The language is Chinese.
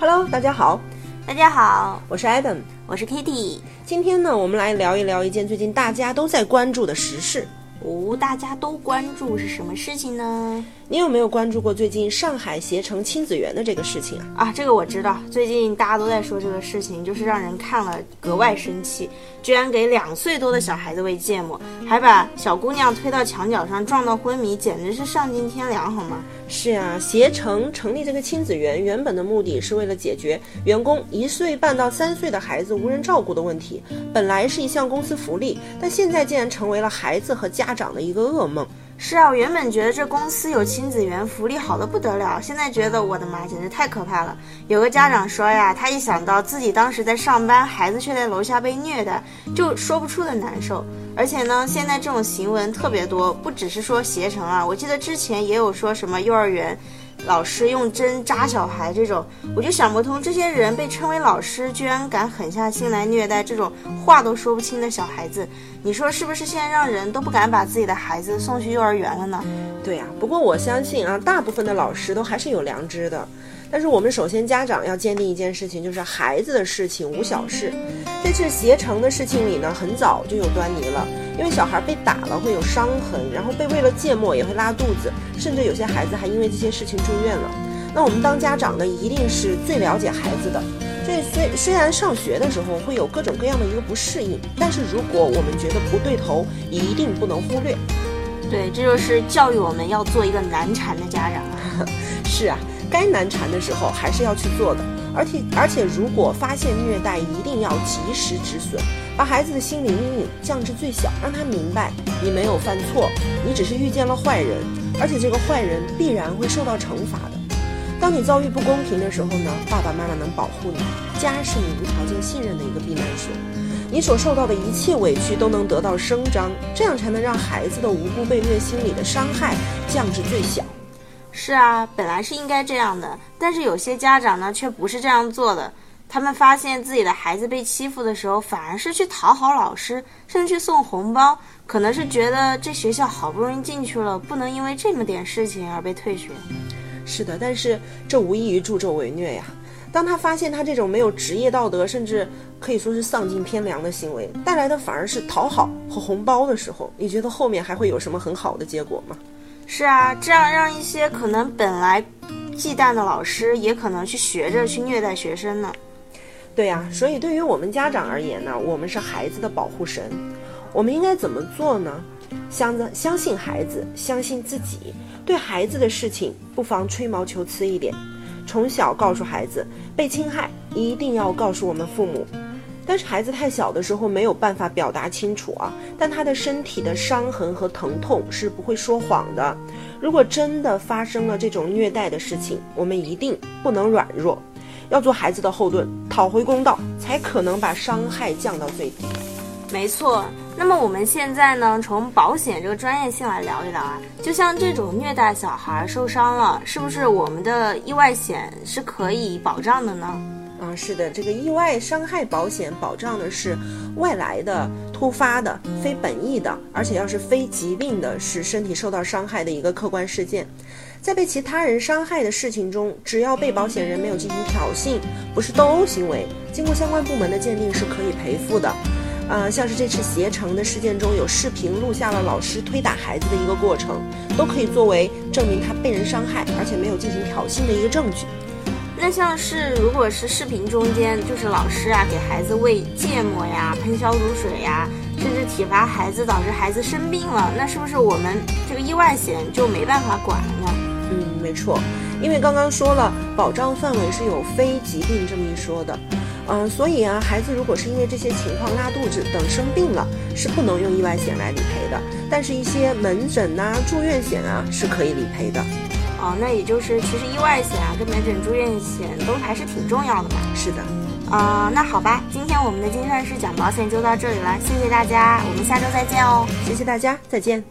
Hello，大家好，大家好，我是 Adam，我是 Kitty。今天呢，我们来聊一聊一件最近大家都在关注的时事。哦，大家都关注是什么事情呢？你有没有关注过最近上海携程亲子园的这个事情啊？啊，这个我知道，最近大家都在说这个事情，就是让人看了格外生气，居然给两岁多的小孩子喂芥末，还把小姑娘推到墙角上撞到昏迷，简直是丧尽天良，好吗？是呀，携程成立这个亲子园，原本的目的是为了解决员工一岁半到三岁的孩子无人照顾的问题，本来是一项公司福利，但现在竟然成为了孩子和家长的一个噩梦。是啊，我原本觉得这公司有亲子园，福利好的不得了。现在觉得我的妈，简直太可怕了。有个家长说呀，他一想到自己当时在上班，孩子却在楼下被虐待，就说不出的难受。而且呢，现在这种新闻特别多，不只是说携程啊，我记得之前也有说什么幼儿园。老师用针扎小孩这种，我就想不通，这些人被称为老师，居然敢狠下心来虐待这种话都说不清的小孩子，你说是不是？现在让人都不敢把自己的孩子送去幼儿园了呢？对呀，不过我相信啊，大部分的老师都还是有良知的。但是我们首先家长要坚定一件事情，就是孩子的事情无小事。在这携程的事情里呢，很早就有端倪了，因为小孩被打了会有伤痕，然后被喂了芥末也会拉肚子，甚至有些孩子还因为这些事情住院了。那我们当家长的一定是最了解孩子的。这虽虽然上学的时候会有各种各样的一个不适应，但是如果我们觉得不对头，一定不能忽略。对，这就是教育我们要做一个难缠的家长。是啊。该难缠的时候还是要去做的，而且而且如果发现虐待，一定要及时止损，把孩子的心理阴影降至最小，让他明白你没有犯错，你只是遇见了坏人，而且这个坏人必然会受到惩罚的。当你遭遇不公平的时候呢，爸爸妈妈能保护你，家是你无条件信任的一个避难所，你所受到的一切委屈都能得到伸张，这样才能让孩子的无辜被虐心理的伤害降至最小。是啊，本来是应该这样的，但是有些家长呢却不是这样做的。他们发现自己的孩子被欺负的时候，反而是去讨好老师，甚至去送红包。可能是觉得这学校好不容易进去了，不能因为这么点事情而被退学。是的，但是这无异于助纣为虐呀。当他发现他这种没有职业道德，甚至可以说是丧尽天良的行为带来的反而是讨好和红包的时候，你觉得后面还会有什么很好的结果吗？是啊，这样让一些可能本来忌惮的老师，也可能去学着去虐待学生呢。对呀，所以对于我们家长而言呢，我们是孩子的保护神，我们应该怎么做呢？相相信孩子，相信自己，对孩子的事情不妨吹毛求疵一点，从小告诉孩子，被侵害一定要告诉我们父母。但是孩子太小的时候没有办法表达清楚啊，但他的身体的伤痕和疼痛是不会说谎的。如果真的发生了这种虐待的事情，我们一定不能软弱，要做孩子的后盾，讨回公道，才可能把伤害降到最低。没错。那么我们现在呢，从保险这个专业性来聊一聊啊，就像这种虐待小孩受伤了，是不是我们的意外险是可以保障的呢？啊，是的，这个意外伤害保险保障的是外来的、突发的、非本意的，而且要是非疾病的，是身体受到伤害的一个客观事件。在被其他人伤害的事情中，只要被保险人没有进行挑衅，不是斗殴行为，经过相关部门的鉴定是可以赔付的。呃，像是这次携程的事件中有视频录下了老师推打孩子的一个过程，都可以作为证明他被人伤害，而且没有进行挑衅的一个证据。那像是，如果是视频中间，就是老师啊给孩子喂芥末呀、喷消毒水呀，甚至体罚孩子，导致孩子生病了，那是不是我们这个意外险就没办法管了呢？嗯，没错，因为刚刚说了，保障范围是有非疾病这么一说的，嗯，所以啊，孩子如果是因为这些情况拉肚子等生病了，是不能用意外险来理赔的，但是一些门诊呐、住院险啊是可以理赔的。哦，那也就是其实意外险啊跟门诊住院险都还是挺重要的嘛。是的，啊，那好吧，今天我们的金算师讲保险就到这里了，谢谢大家，我们下周再见哦。谢谢大家，再见。